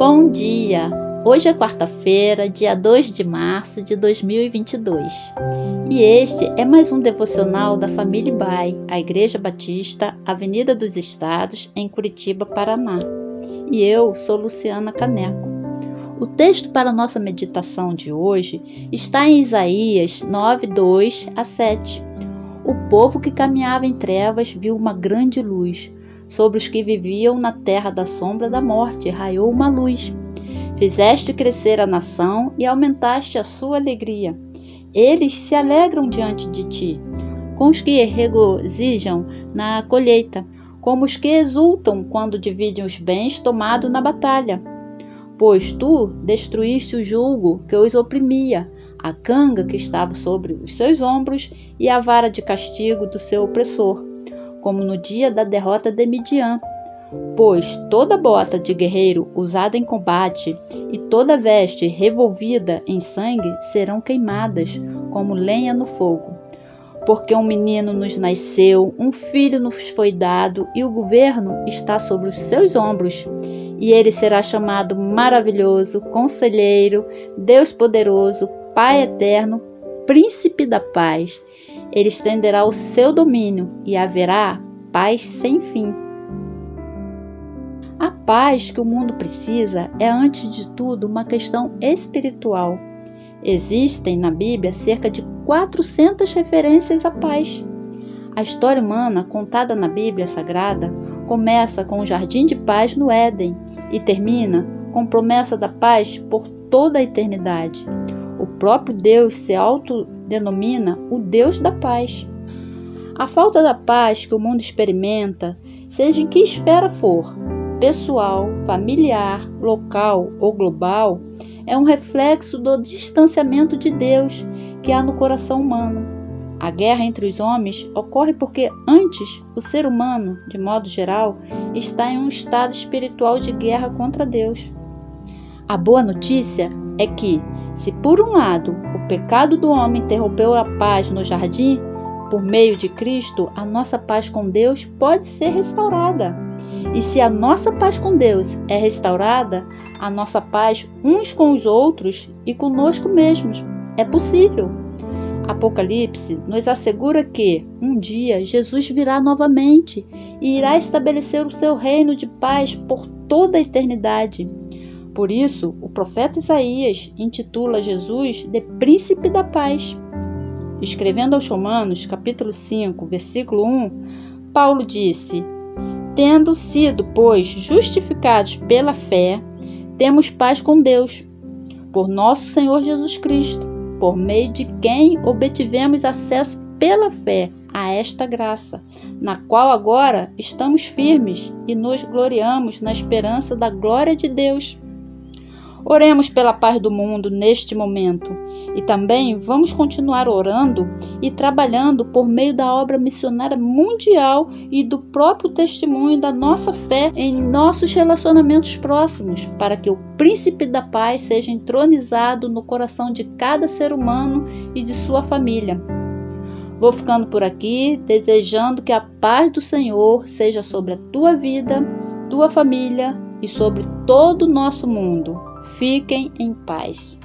Bom dia! Hoje é quarta-feira, dia 2 de março de 2022 e este é mais um devocional da Família Bai, a Igreja Batista, Avenida dos Estados, em Curitiba, Paraná. E eu sou Luciana Caneco. O texto para nossa meditação de hoje está em Isaías 9, 2 a 7. O povo que caminhava em trevas viu uma grande luz. Sobre os que viviam na terra da sombra da morte raiou uma luz. Fizeste crescer a nação e aumentaste a sua alegria. Eles se alegram diante de ti, com os que regozijam na colheita, como os que exultam quando dividem os bens tomados na batalha. Pois tu destruíste o julgo que os oprimia, a canga que estava sobre os seus ombros e a vara de castigo do seu opressor, como no dia da derrota de Midian pois toda bota de guerreiro usada em combate e toda veste revolvida em sangue serão queimadas como lenha no fogo. Porque um menino nos nasceu, um filho nos foi dado, e o governo está sobre os seus ombros. E ele será chamado Maravilhoso, Conselheiro, Deus Poderoso, Pai Eterno, Príncipe da Paz. Ele estenderá o seu domínio e haverá paz sem fim. A paz que o mundo precisa é, antes de tudo, uma questão espiritual. Existem na Bíblia cerca de 400 referências à paz. A história humana contada na Bíblia Sagrada começa com o jardim de paz no Éden e termina com promessa da paz por toda a eternidade. O próprio Deus se autodenomina o Deus da paz. A falta da paz que o mundo experimenta, seja em que esfera for, pessoal, familiar, local ou global, é um reflexo do distanciamento de Deus que há no coração humano. A guerra entre os homens ocorre porque antes o ser humano, de modo geral, está em um estado espiritual de guerra contra Deus. A boa notícia é que, se por um lado pecado do homem interrompeu a paz no jardim, por meio de Cristo, a nossa paz com Deus pode ser restaurada. E se a nossa paz com Deus é restaurada, a nossa paz uns com os outros e conosco mesmos é possível. Apocalipse nos assegura que um dia Jesus virá novamente e irá estabelecer o seu reino de paz por toda a eternidade. Por isso, o profeta Isaías intitula Jesus de Príncipe da Paz. Escrevendo aos Romanos, capítulo 5, versículo 1, Paulo disse: Tendo sido, pois, justificados pela fé, temos paz com Deus, por nosso Senhor Jesus Cristo, por meio de quem obtivemos acesso pela fé a esta graça, na qual agora estamos firmes e nos gloriamos na esperança da glória de Deus. Oremos pela paz do mundo neste momento e também vamos continuar orando e trabalhando por meio da obra missionária mundial e do próprio testemunho da nossa fé em nossos relacionamentos próximos, para que o príncipe da paz seja entronizado no coração de cada ser humano e de sua família. Vou ficando por aqui, desejando que a paz do Senhor seja sobre a tua vida, tua família e sobre todo o nosso mundo. Fiquem em paz.